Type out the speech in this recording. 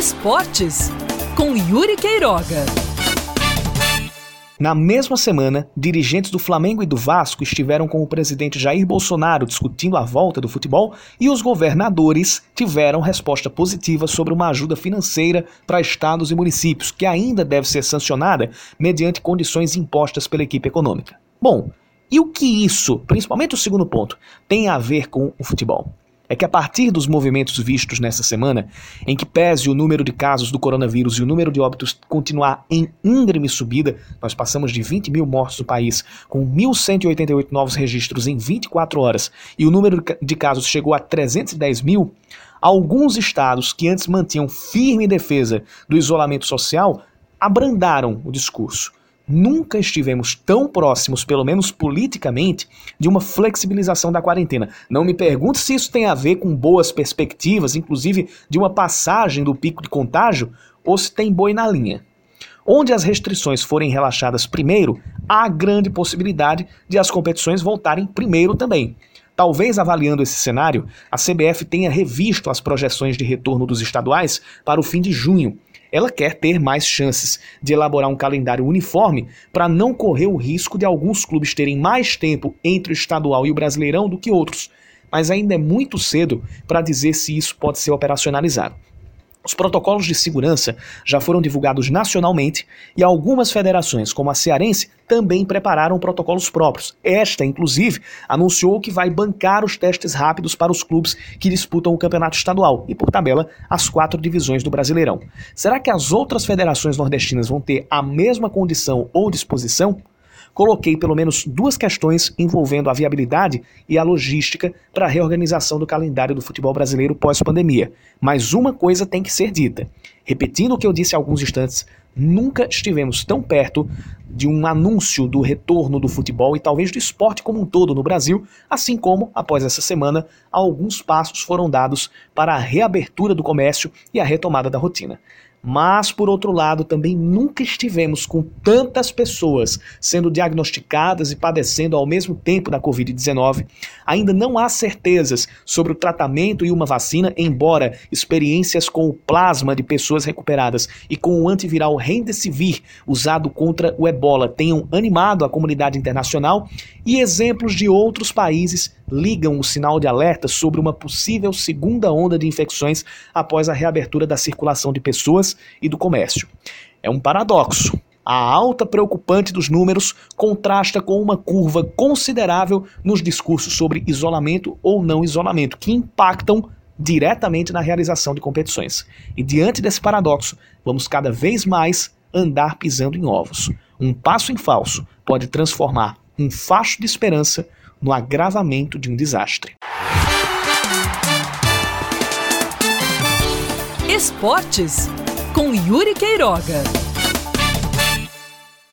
Esportes com Yuri Queiroga. Na mesma semana, dirigentes do Flamengo e do Vasco estiveram com o presidente Jair Bolsonaro discutindo a volta do futebol e os governadores tiveram resposta positiva sobre uma ajuda financeira para estados e municípios, que ainda deve ser sancionada mediante condições impostas pela equipe econômica. Bom, e o que isso, principalmente o segundo ponto, tem a ver com o futebol? É que a partir dos movimentos vistos nessa semana, em que pese o número de casos do coronavírus e o número de óbitos continuar em íngreme subida, nós passamos de 20 mil mortos no país, com 1.188 novos registros em 24 horas, e o número de casos chegou a 310 mil, alguns estados que antes mantinham firme defesa do isolamento social abrandaram o discurso nunca estivemos tão próximos, pelo menos politicamente, de uma flexibilização da quarentena. Não me pergunte se isso tem a ver com boas perspectivas, inclusive de uma passagem do pico de contágio, ou se tem boi na linha. Onde as restrições forem relaxadas primeiro, há grande possibilidade de as competições voltarem primeiro também. Talvez avaliando esse cenário, a CBF tenha revisto as projeções de retorno dos estaduais para o fim de junho ela quer ter mais chances de elaborar um calendário uniforme para não correr o risco de alguns clubes terem mais tempo entre o estadual e o brasileirão do que outros, mas ainda é muito cedo para dizer se isso pode ser operacionalizado. Os protocolos de segurança já foram divulgados nacionalmente e algumas federações, como a cearense, também prepararam protocolos próprios. Esta, inclusive, anunciou que vai bancar os testes rápidos para os clubes que disputam o campeonato estadual e, por tabela, as quatro divisões do Brasileirão. Será que as outras federações nordestinas vão ter a mesma condição ou disposição? Coloquei pelo menos duas questões envolvendo a viabilidade e a logística para a reorganização do calendário do futebol brasileiro pós-pandemia. Mas uma coisa tem que ser dita. Repetindo o que eu disse há alguns instantes, nunca estivemos tão perto de um anúncio do retorno do futebol e talvez do esporte como um todo no Brasil, assim como, após essa semana, alguns passos foram dados para a reabertura do comércio e a retomada da rotina. Mas, por outro lado, também nunca estivemos com tantas pessoas sendo diagnosticadas e padecendo ao mesmo tempo da Covid-19. Ainda não há certezas sobre o tratamento e uma vacina, embora experiências com o plasma de pessoas recuperadas e com o antiviral Remdesivir usado contra o ebola tenham animado a comunidade internacional e exemplos de outros países ligam o sinal de alerta sobre uma possível segunda onda de infecções após a reabertura da circulação de pessoas e do comércio. É um paradoxo. A alta preocupante dos números contrasta com uma curva considerável nos discursos sobre isolamento ou não isolamento, que impactam diretamente na realização de competições. E diante desse paradoxo, vamos cada vez mais andar pisando em ovos. Um passo em falso pode transformar um facho de esperança no agravamento de um desastre. Esportes com Yuri Queiroga.